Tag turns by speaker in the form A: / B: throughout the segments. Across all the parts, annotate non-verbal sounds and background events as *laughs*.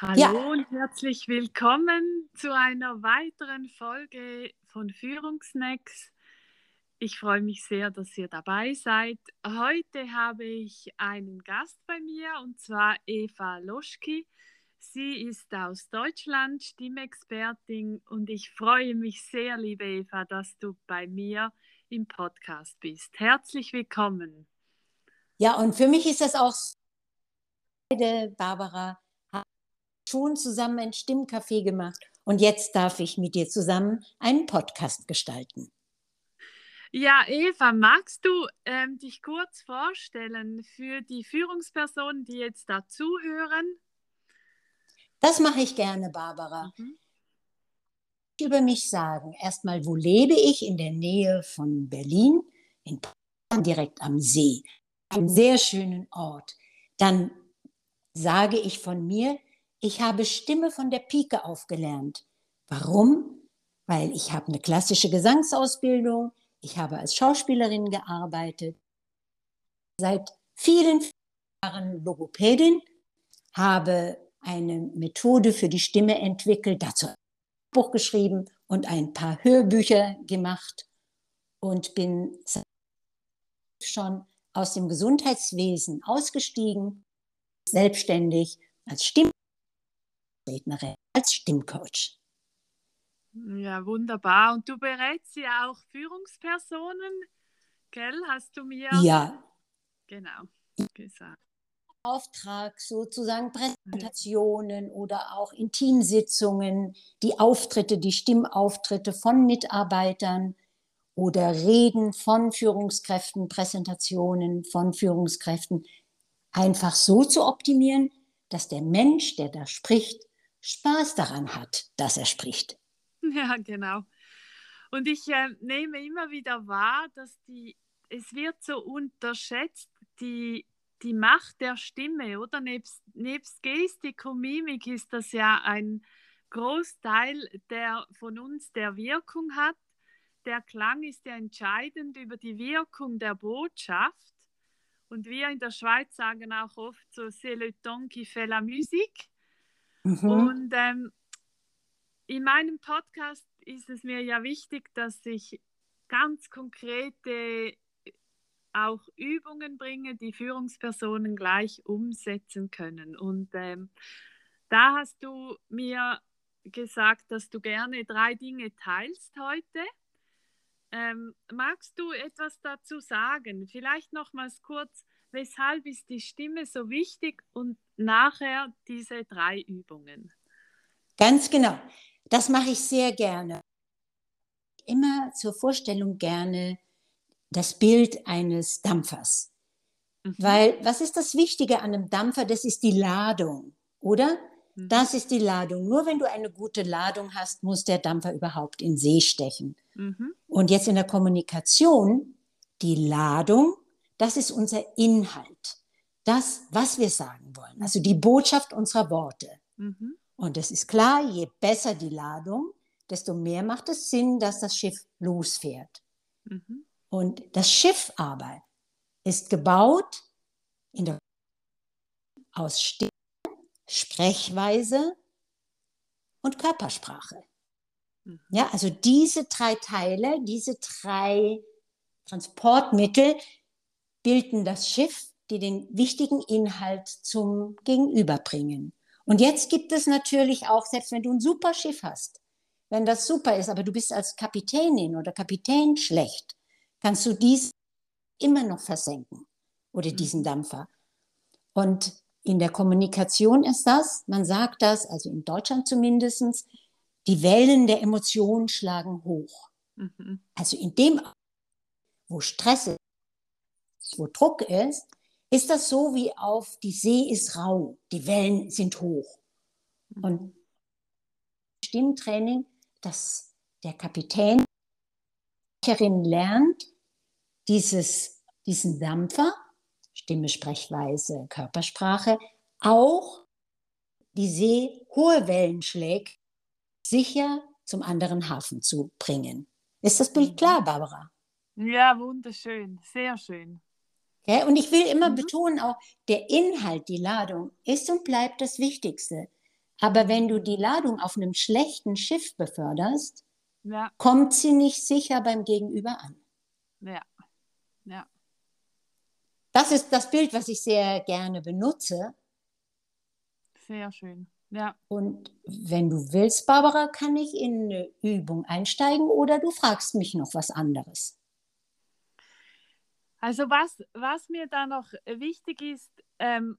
A: Hallo ja. und herzlich willkommen zu einer weiteren Folge von Führungsnacks. Ich freue mich sehr, dass ihr dabei seid. Heute habe ich einen Gast bei mir und zwar Eva Loschki. Sie ist aus Deutschland Stimmexpertin und ich freue mich sehr, liebe Eva, dass du bei mir im Podcast bist. Herzlich willkommen.
B: Ja, und für mich ist das auch, Barbara, schon zusammen ein Stimmcafé gemacht und jetzt darf ich mit dir zusammen einen Podcast gestalten.
A: Ja, Eva, magst du ähm, dich kurz vorstellen für die Führungspersonen, die jetzt dazuhören?
B: Das mache ich gerne, Barbara. Mhm. Über mich sagen. Erstmal, wo lebe ich? In der Nähe von Berlin, in Potsdam, direkt am See. Einen sehr schönen Ort. Dann sage ich von mir, ich habe Stimme von der Pike aufgelernt. Warum? Weil ich habe eine klassische Gesangsausbildung, ich habe als Schauspielerin gearbeitet, seit vielen Jahren Logopädin, habe eine Methode für die Stimme entwickelt, dazu ein Buch geschrieben und ein paar Hörbücher gemacht und bin schon aus dem Gesundheitswesen ausgestiegen, selbstständig als Stimme Rednerin, als Stimmcoach.
A: Ja, wunderbar. Und du berätst ja auch Führungspersonen, gell? Hast du mir
B: ja.
A: genau gesagt.
B: Auftrag sozusagen Präsentationen oder auch in Teamsitzungen, die Auftritte, die Stimmauftritte von Mitarbeitern oder Reden von Führungskräften, Präsentationen von Führungskräften einfach so zu optimieren, dass der Mensch, der da spricht, Spaß daran hat, dass er spricht. *laughs*
A: Ja, genau. Und ich äh, nehme immer wieder wahr, dass die, es wird so unterschätzt, die, die Macht der Stimme, oder? Nebst, nebst Gestik und Mimik ist das ja ein Großteil der von uns der Wirkung hat. Der Klang ist ja entscheidend über die Wirkung der Botschaft. Und wir in der Schweiz sagen auch oft so, c'est le ton qui fait la musique. Mhm. Und ähm, in meinem Podcast ist es mir ja wichtig, dass ich ganz konkrete auch Übungen bringe, die Führungspersonen gleich umsetzen können. Und ähm, da hast du mir gesagt, dass du gerne drei Dinge teilst heute. Ähm, magst du etwas dazu sagen? Vielleicht nochmals kurz, weshalb ist die Stimme so wichtig und nachher diese drei Übungen.
B: Ganz genau. Das mache ich sehr gerne. Immer zur Vorstellung gerne das Bild eines Dampfers. Mhm. Weil was ist das Wichtige an einem Dampfer? Das ist die Ladung, oder? Mhm. Das ist die Ladung. Nur wenn du eine gute Ladung hast, muss der Dampfer überhaupt in See stechen. Mhm. Und jetzt in der Kommunikation, die Ladung, das ist unser Inhalt das, was wir sagen wollen, also die Botschaft unserer Worte. Mhm. Und es ist klar, je besser die Ladung, desto mehr macht es Sinn, dass das Schiff losfährt. Mhm. Und das Schiff aber ist gebaut in der, aus Stimme, Sprechweise und Körpersprache. Mhm. Ja, also diese drei Teile, diese drei Transportmittel bilden das Schiff die den wichtigen Inhalt zum Gegenüber bringen. Und jetzt gibt es natürlich auch, selbst wenn du ein super Schiff hast, wenn das super ist, aber du bist als Kapitänin oder Kapitän schlecht, kannst du dies immer noch versenken oder diesen mhm. Dampfer. Und in der Kommunikation ist das, man sagt das, also in Deutschland zumindest, die Wellen der Emotionen schlagen hoch. Mhm. Also in dem, wo Stress ist, wo Druck ist, ist das so wie auf, die See ist rau, die Wellen sind hoch. Mhm. Und Stimmtraining, dass der Kapitän lernt, dieses, diesen Dampfer, Stimme, Sprechweise, Körpersprache, auch die See hohe Wellen schlägt, sicher zum anderen Hafen zu bringen. Ist das Bild mhm. klar, Barbara?
A: Ja, wunderschön, sehr schön.
B: Ja, und ich will immer mhm. betonen, auch der Inhalt, die Ladung ist und bleibt das Wichtigste. Aber wenn du die Ladung auf einem schlechten Schiff beförderst,
A: Ja,
B: kommt sie nicht sicher beim Gegenüber an.
A: ja, ja.
B: Das ist das Bild, was ich sehr gerne benutze.
A: Sehr schön. Ja.
B: Und wenn du willst, Barbara, kann ich in eine Übung einsteigen oder du fragst mich noch was anderes.
A: Also was, was mir da noch wichtig ist, ähm,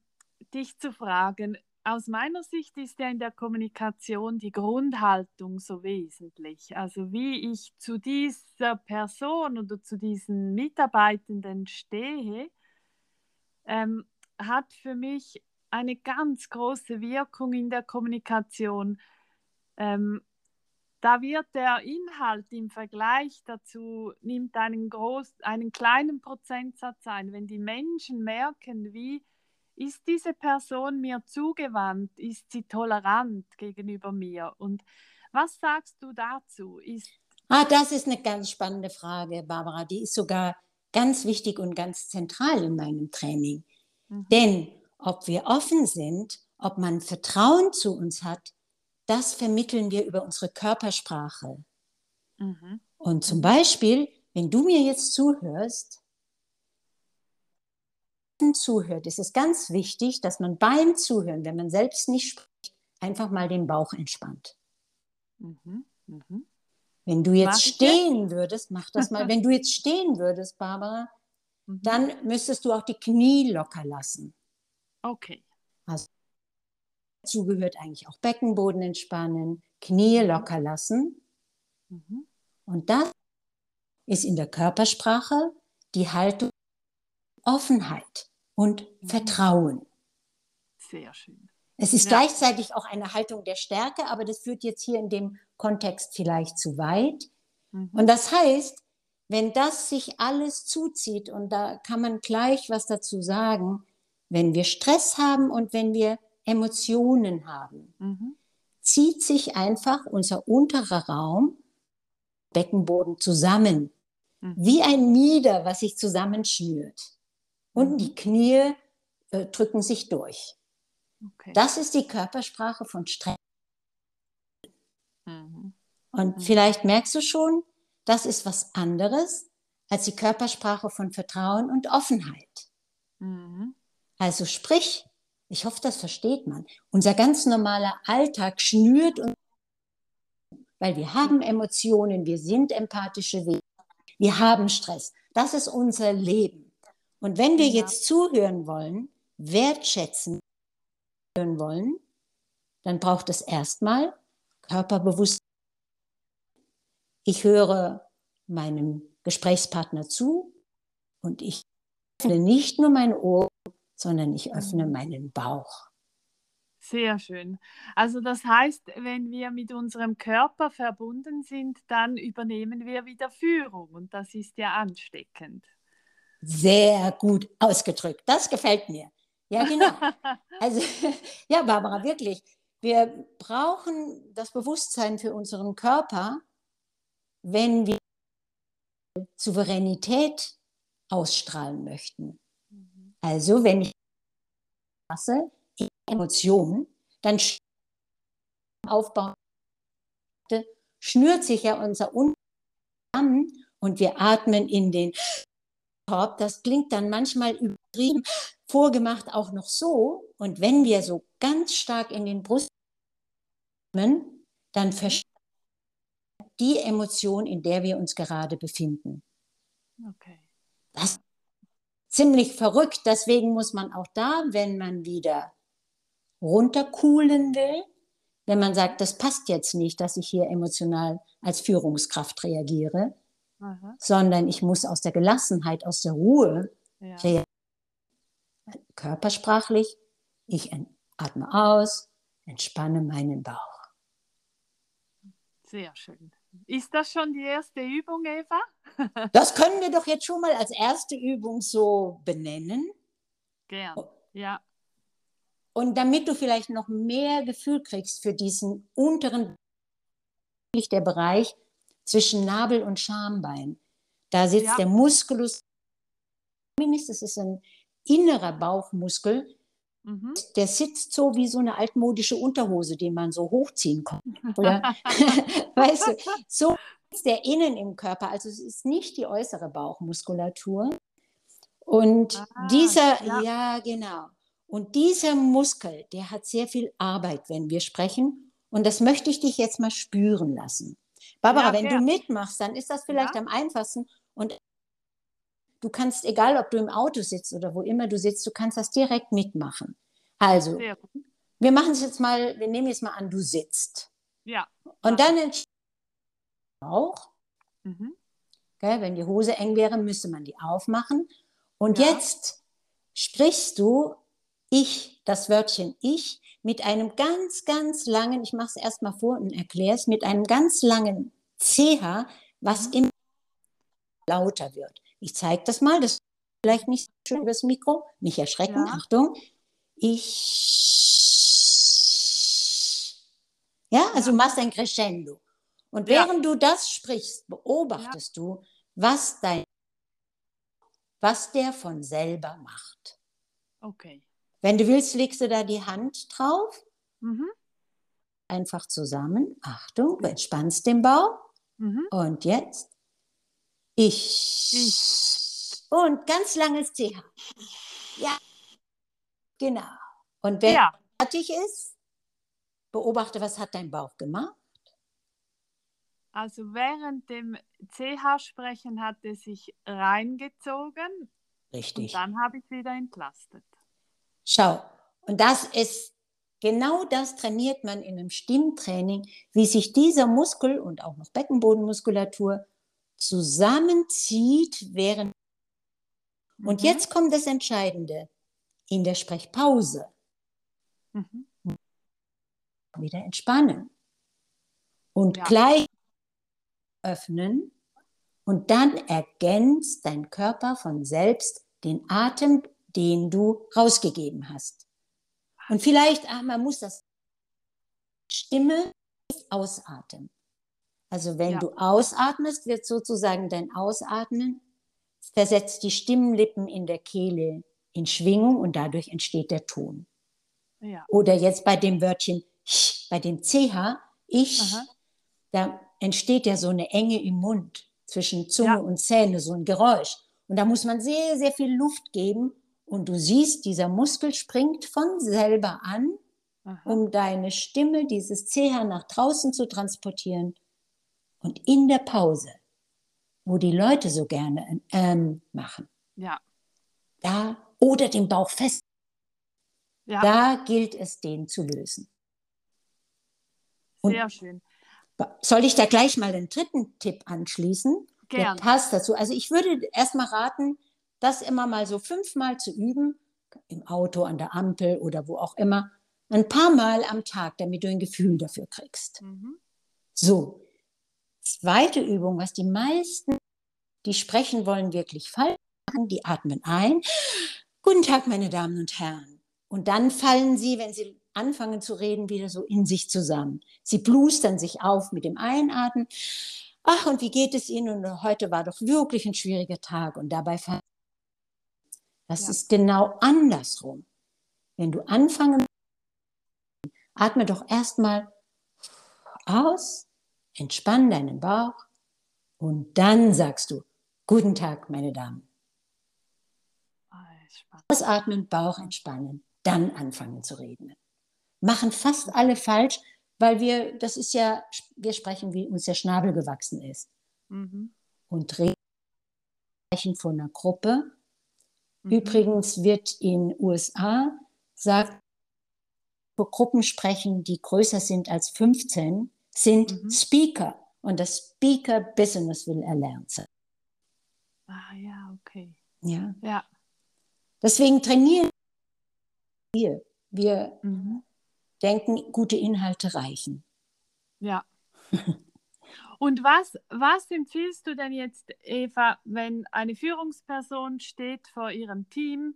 A: dich zu fragen, aus meiner Sicht ist ja in der Kommunikation die Grundhaltung so wesentlich. Also wie ich zu dieser Person oder zu diesen Mitarbeitenden stehe, ähm, hat für mich eine ganz große Wirkung in der Kommunikation. Ähm, da wird der Inhalt im Vergleich dazu, nimmt einen, groß, einen kleinen Prozentsatz ein. Wenn die Menschen merken, wie ist diese Person mir zugewandt, ist sie tolerant gegenüber mir? Und was sagst du dazu? Ist,
B: Ah, das ist eine ganz spannende Frage, Barbara. Die ist sogar ganz wichtig und ganz zentral in meinem Training.
A: Mhm.
B: Denn ob wir offen sind, ob man Vertrauen zu uns hat, das vermitteln wir über unsere Körpersprache.
A: mhm.
B: Und zum Beispiel, wenn du mir jetzt zuhörst, zuhört, ist es ganz wichtig, dass man beim Zuhören, wenn man selbst nicht spricht, einfach mal den Bauch entspannt.
A: Mhm. Mhm.
B: Wenn du jetzt
A: ich jetzt?
B: stehen würdest, mach das mal. Wenn du jetzt stehen würdest, Barbara,
A: Mhm.
B: dann müsstest du auch die Knie locker lassen.
A: Okay.
B: Dazu gehört eigentlich auch Beckenboden entspannen, Knie locker lassen.
A: Mhm.
B: Und das ist in der Körpersprache die Haltung Offenheit und
A: Mhm.
B: Vertrauen.
A: Sehr schön.
B: Es ist
A: Ja.
B: gleichzeitig auch eine Haltung der Stärke, aber das führt jetzt hier in dem Kontext vielleicht zu weit.
A: Mhm.
B: Und das heißt, wenn das sich alles zuzieht, und da kann man gleich was dazu sagen, wenn wir Stress haben und wenn wir Emotionen haben,
A: Mhm.
B: zieht sich einfach unser unterer Raum, Beckenboden zusammen,
A: Mhm.
B: wie ein Mieder, was sich zusammenschnürt. Und
A: Mhm.
B: die Knie äh, drücken sich durch.
A: Okay.
B: Das ist die Körpersprache von Stress.
A: Mhm.
B: Und
A: Mhm.
B: vielleicht merkst du schon, das ist was anderes als die Körpersprache von Vertrauen und Offenheit.
A: Mhm.
B: Also sprich, ich hoffe, das versteht man. Unser ganz normaler Alltag schnürt uns, weil wir haben Emotionen, wir sind empathische Wesen, wir haben Stress. Das ist unser Leben. Und wenn wir jetzt zuhören wollen, wertschätzen hören wollen, dann braucht es erstmal Körperbewusstsein. Ich höre meinem Gesprächspartner zu und ich öffne nicht nur mein Ohr, sondern ich öffne
A: Mhm.
B: meinen Bauch.
A: Sehr schön. Also das heißt, wenn wir mit unserem Körper verbunden sind, dann übernehmen wir wieder Führung und das ist ja ansteckend.
B: Sehr gut ausgedrückt. Das gefällt mir. Ja, genau. *laughs* Also, *laughs* ja, Barbara, wirklich. Wir brauchen das Bewusstsein für unseren Körper, wenn wir Souveränität ausstrahlen möchten.
A: Mhm.
B: Also, wenn ich lasse, Emotion, dann aufbauen, schnürt sich ja unser Un zusammen und wir atmen in den Korb. Das klingt dann manchmal übertrieben, vorgemacht auch noch so. Und wenn wir so ganz stark in den Brust atmen, dann verstärkt die Emotion, in der wir uns gerade befinden.
A: Okay.
B: Das ziemlich verrückt. Deswegen muss man auch da, wenn man wieder runterkühlen will, wenn man sagt, das passt jetzt nicht, dass ich hier emotional als Führungskraft reagiere,
A: Aha.
B: sondern ich muss aus der Gelassenheit, aus der Ruhe
A: Ja.
B: reagieren. Körpersprachlich, ich atme aus, entspanne meinen Bauch.
A: Sehr schön. Ist das schon die erste Übung, Eva? *laughs*
B: Das können wir doch jetzt schon mal als erste Übung so benennen.
A: Gern.
B: Oh.
A: Ja.
B: Und damit du vielleicht noch mehr Gefühl kriegst für diesen unteren, der Bereich zwischen Nabel und Schambein. Da sitzt
A: Ja.
B: der Musculus, das ist ein innerer Bauchmuskel, mhm. der sitzt so wie so eine altmodische Unterhose, die man so hochziehen kann. Oder, *laughs* weißt du, so ist der innen im Körper. Also es ist nicht die äußere Bauchmuskulatur. Und ah, dieser, ja. ja, genau. Und dieser Muskel, der hat sehr viel Arbeit, wenn wir sprechen. Und das möchte ich dich jetzt mal spüren lassen. Barbara, ja, wenn du mitmachst, dann ist das vielleicht am einfachsten. Und du kannst, egal ob du im Auto sitzt oder wo immer du sitzt, du kannst das direkt mitmachen. Also, wir machen es jetzt mal, wir nehmen jetzt mal an, du sitzt.
A: Ja.
B: Und dann auch. Mhm. Okay, wenn die Hose eng wäre, müsste man die aufmachen. Und ja. jetzt sprichst du ich, das Wörtchen ich, mit einem ganz, ganz langen, ich mache es erstmal vor und erkläre es, mit einem ganz langen CH, was mhm. immer lauter wird. Ich zeige das mal, das ist vielleicht nicht so schön übers Mikro, nicht erschrecken, ja. Achtung. Ich. Ja, also ja. machst ein Crescendo. Und während ja. du das sprichst, beobachtest du, was dein was der von selber macht.
A: Okay.
B: Wenn du willst, legst du da die Hand drauf.
A: Mhm.
B: Einfach zusammen. Achtung, du entspannst den Bauch. Mhm. Und jetzt. Ich. ich. Und ganz langes CH. Ja. Genau. Und wenn ja. fertig ist, beobachte, was hat dein Bauch gemacht?
A: Also während dem CH-Sprechen hat es sich reingezogen.
B: Richtig.
A: Und dann habe ich wieder entlastet.
B: Schau, und das ist genau das trainiert man in einem Stimmtraining, wie sich dieser Muskel und auch noch Beckenbodenmuskulatur zusammenzieht während. Und mhm. jetzt kommt das Entscheidende in der Sprechpause. Mhm. Wieder entspannen. Und ja. gleich öffnen und dann ergänzt dein Körper von selbst den Atem den du rausgegeben hast. Und vielleicht, ach, man muss das Stimme ausatmen. Also wenn ja. du ausatmest, wird sozusagen dein Ausatmen, versetzt die Stimmlippen in der Kehle in Schwingung und dadurch entsteht der Ton. Ja. Oder jetzt bei dem Wörtchen ch, bei dem CH, ich, Aha. da entsteht ja so eine Enge im Mund zwischen Zunge ja. und Zähne, so ein Geräusch. Und da muss man sehr, sehr viel Luft geben, und du siehst, dieser Muskel springt von selber an, Aha. um deine Stimme, dieses CH nach draußen zu transportieren. Und in der Pause, wo die Leute so gerne ein Ähm machen,
A: ja.
B: da oder den Bauch fest, ja. da gilt es, den zu lösen.
A: Und Sehr schön.
B: Soll ich da gleich mal den dritten Tipp anschließen?
A: Gerne.
B: Der passt dazu. Also ich würde erstmal raten, das immer mal so fünfmal zu üben, im Auto, an der Ampel oder wo auch immer, ein paar Mal am Tag, damit du ein Gefühl dafür kriegst. Mhm. So, zweite Übung, was die meisten, die sprechen wollen, wirklich falsch machen, die atmen ein. Guten Tag, meine Damen und Herren. Und dann fallen sie, wenn sie anfangen zu reden, wieder so in sich zusammen. Sie blustern sich auf mit dem Einatmen. Ach, und wie geht es Ihnen? Und heute war doch wirklich ein schwieriger Tag. Und dabei fallen das ja. ist genau andersrum. Wenn du anfangen, atme doch erstmal aus, entspann deinen Bauch und dann sagst du, guten Tag, meine Damen. Ausatmen, Bauch entspannen, dann anfangen zu reden. Machen fast alle falsch, weil wir, das ist ja, wir sprechen, wie uns der Schnabel gewachsen ist. Mhm. Und reden von einer Gruppe Mhm. Übrigens wird in USA sagt, Gruppen sprechen, die größer sind als 15, sind mhm. Speaker. Und das Speaker-Business will erlernt sein.
A: Ah ja, okay.
B: Ja.
A: ja.
B: Deswegen trainieren wir. Wir mhm. denken, gute Inhalte reichen.
A: Ja. *laughs* Und was, was empfiehlst du denn jetzt, Eva, wenn eine Führungsperson steht vor ihrem Team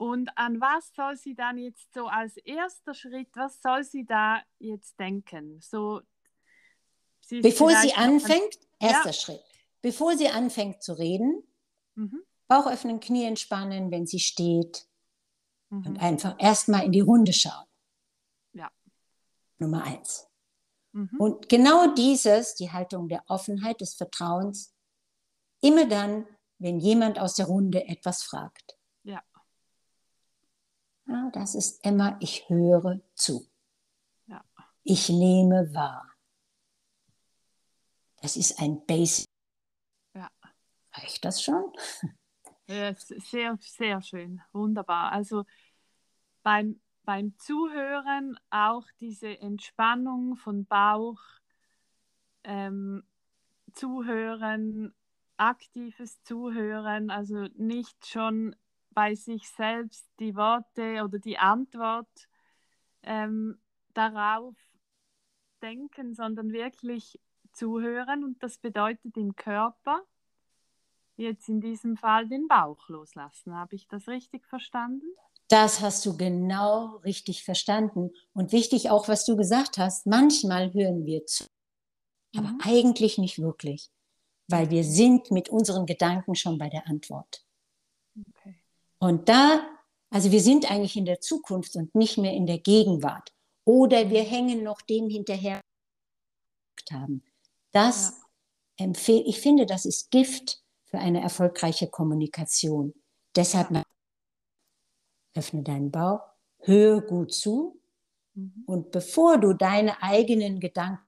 A: und an was soll sie dann jetzt so als erster Schritt, was soll sie da jetzt denken? So,
B: sie Bevor sie anfängt, erster ja. Schritt. Bevor sie anfängt zu reden, mhm. Bauch öffnen, Knie entspannen, wenn sie steht. Mhm. Und einfach erstmal in die Runde schauen.
A: Ja.
B: Nummer eins. Mhm. Und genau dieses, die Haltung der Offenheit, des Vertrauens, immer dann, wenn jemand aus der Runde etwas fragt.
A: Ja.
B: das ist immer, ich höre zu.
A: Ja.
B: Ich nehme wahr. Das ist ein Basic.
A: Ja.
B: Reicht das schon?
A: Ja, sehr, sehr schön. Wunderbar. Also beim, beim Zuhören auch diese Entspannung von Bauch, ähm, Zuhören, aktives Zuhören, also nicht schon bei sich selbst die Worte oder die Antwort ähm, darauf denken, sondern wirklich zuhören und das bedeutet im Körper jetzt in diesem Fall den Bauch loslassen. Habe ich das richtig verstanden?
B: Das hast du genau richtig verstanden. Und wichtig auch, was du gesagt hast, manchmal hören wir zu, aber mhm. eigentlich nicht wirklich, weil wir sind mit unseren Gedanken schon bei der Antwort. Okay. Und da, also wir sind eigentlich in der Zukunft und nicht mehr in der Gegenwart. Oder wir hängen noch dem hinterher haben. Das ja. empfehle ich finde, das ist Gift für eine erfolgreiche Kommunikation. Deshalb öffne deinen Bauch, höre gut zu mhm. und bevor du deine eigenen Gedanken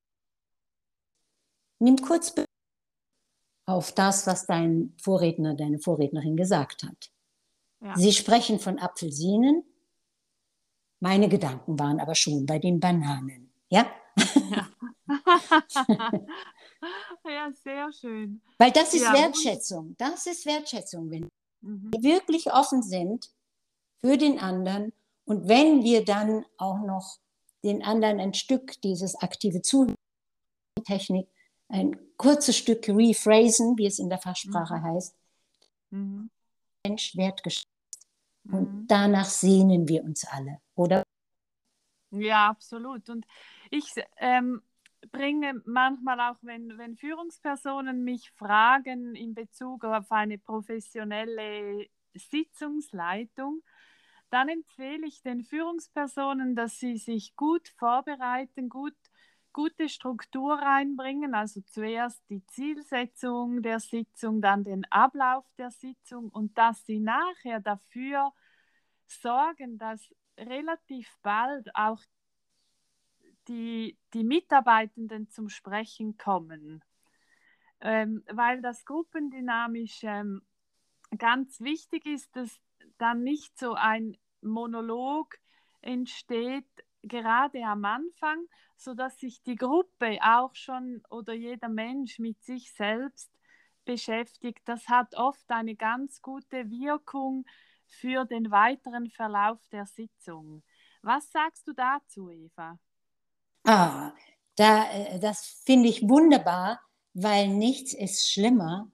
B: nimm kurz auf das, was dein Vorredner, deine Vorrednerin gesagt hat. Ja. Sie sprechen von Apfelsinen. Meine Gedanken waren aber schon bei den Bananen. Ja? ja. *laughs*
A: ja, sehr schön.
B: Weil das ist ja, Wertschätzung. Das ist Wertschätzung, wenn mhm. wir wirklich offen sind für den anderen und wenn wir dann auch noch den anderen ein Stück dieses aktive Zuhörtechnik, ein kurzes Stück rephrasen, wie es in der Fachsprache mhm. heißt, mhm. Mensch wertgeschätzt. Und mhm. danach sehnen wir uns alle, oder?
A: Ja, absolut. Und ich ähm, bringe manchmal auch, wenn, wenn Führungspersonen mich fragen in Bezug auf eine professionelle Sitzungsleitung, dann empfehle ich den Führungspersonen, dass sie sich gut vorbereiten, gut, gute Struktur reinbringen, also zuerst die Zielsetzung der Sitzung, dann den Ablauf der Sitzung und dass sie nachher dafür sorgen, dass relativ bald auch die, die Mitarbeitenden zum Sprechen kommen, ähm, weil das gruppendynamisch ähm, ganz wichtig ist, dass dann nicht so ein Monolog entsteht, gerade am Anfang, sodass sich die Gruppe auch schon oder jeder Mensch mit sich selbst beschäftigt. Das hat oft eine ganz gute Wirkung für den weiteren Verlauf der Sitzung. Was sagst du dazu, Eva?
B: Ah, da, äh, das finde ich wunderbar, weil nichts ist schlimmer,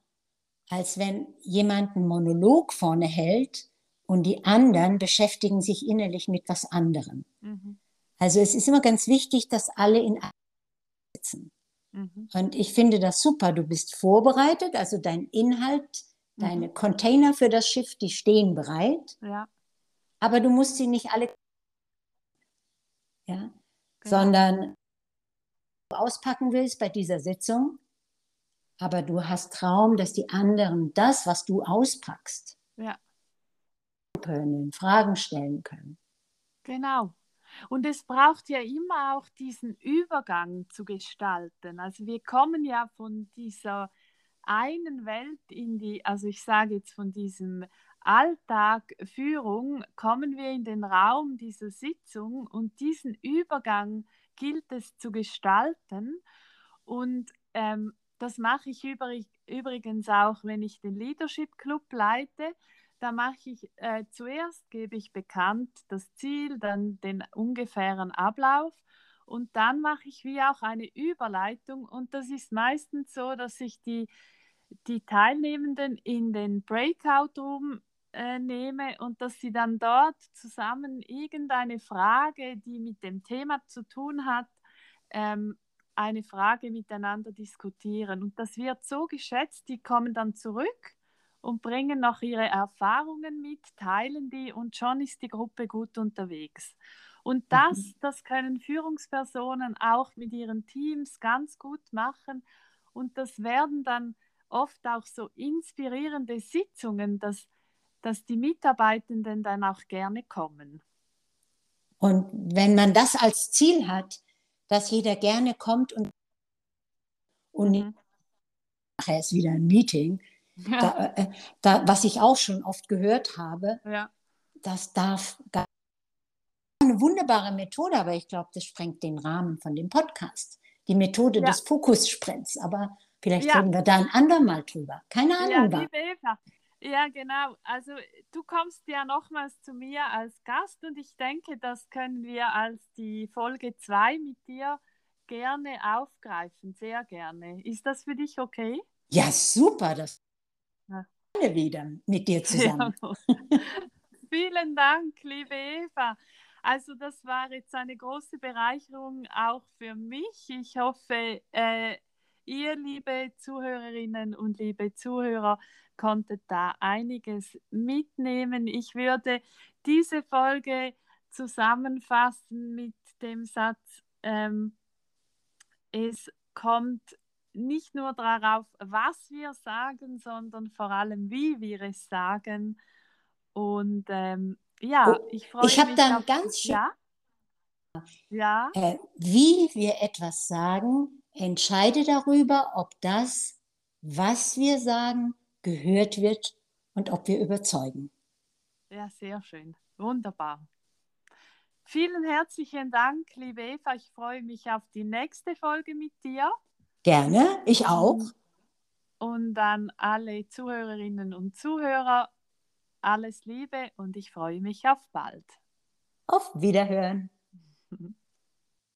B: als wenn jemand einen Monolog vorne hält und die anderen beschäftigen sich innerlich mit was anderem. Mhm. Also es ist immer ganz wichtig, dass alle in sitzen. Mhm. Und ich finde das super. Du bist vorbereitet, also dein Inhalt, mhm. deine Container für das Schiff, die stehen bereit.
A: Ja.
B: Aber du musst sie nicht alle. Ja, genau. sondern auspacken willst bei dieser Sitzung, aber du hast Traum, dass die anderen das, was du auspackst,
A: ja.
B: können, Fragen stellen können.
A: Genau. Und es braucht ja immer auch diesen Übergang zu gestalten. Also wir kommen ja von dieser einen Welt in die, also ich sage jetzt von diesem Alltag Führung, kommen wir in den Raum dieser Sitzung und diesen Übergang gilt es zu gestalten. Und ähm, das mache ich übrigens auch, wenn ich den Leadership Club leite. Da mache ich äh, zuerst, gebe ich bekannt das Ziel, dann den ungefähren Ablauf und dann mache ich wie auch eine Überleitung. Und das ist meistens so, dass ich die, die Teilnehmenden in den Breakout-Room äh, nehme und dass sie dann dort zusammen irgendeine Frage, die mit dem Thema zu tun hat, ähm, eine Frage miteinander diskutieren. Und das wird so geschätzt, die kommen dann zurück und bringen noch ihre Erfahrungen mit, teilen die und schon ist die Gruppe gut unterwegs. Und das, mhm. das können Führungspersonen auch mit ihren Teams ganz gut machen. Und das werden dann oft auch so inspirierende Sitzungen, dass, dass die Mitarbeitenden dann auch gerne kommen.
B: Und wenn man das als Ziel hat, dass jeder gerne kommt und, und mhm. nachher ist wieder ein Meeting, ja. da, äh, da, was ich auch schon oft gehört habe, ja. das darf gar eine wunderbare Methode, aber ich glaube, das sprengt den Rahmen von dem Podcast. Die Methode ja. des Fokussprints. Aber vielleicht reden wir da ein andermal drüber. Keine Ahnung.
A: Ja, liebe Eva. Ja, genau. Also du kommst ja nochmals zu mir als Gast und ich denke, das können wir als die Folge 2 mit dir gerne aufgreifen. Sehr gerne. Ist das für dich okay?
B: Ja, super. Das ja. wieder mit dir *laughs* zusammen. Ja. *laughs*
A: Vielen Dank, liebe Eva. Also das war jetzt eine große Bereicherung auch für mich. Ich hoffe, äh, ihr, liebe Zuhörerinnen und liebe Zuhörer, konntet da einiges mitnehmen. Ich würde diese Folge zusammenfassen mit dem Satz, ähm, es kommt nicht nur darauf, was wir sagen, sondern vor allem, wie wir es sagen. Und ähm, ja, oh, ich freue mich.
B: Ich habe dann ganz schön.
A: Ja? ja.
B: Äh, wie wir etwas sagen, entscheide darüber, ob das, was wir sagen, gehört wird und ob wir überzeugen.
A: Ja, sehr schön. Wunderbar. Vielen herzlichen Dank, liebe Eva. Ich freue mich auf die nächste Folge mit dir.
B: Gerne, ich auch.
A: Und an alle Zuhörerinnen und Zuhörer, alles Liebe und ich freue mich auf bald.
B: Auf Wiederhören. *laughs*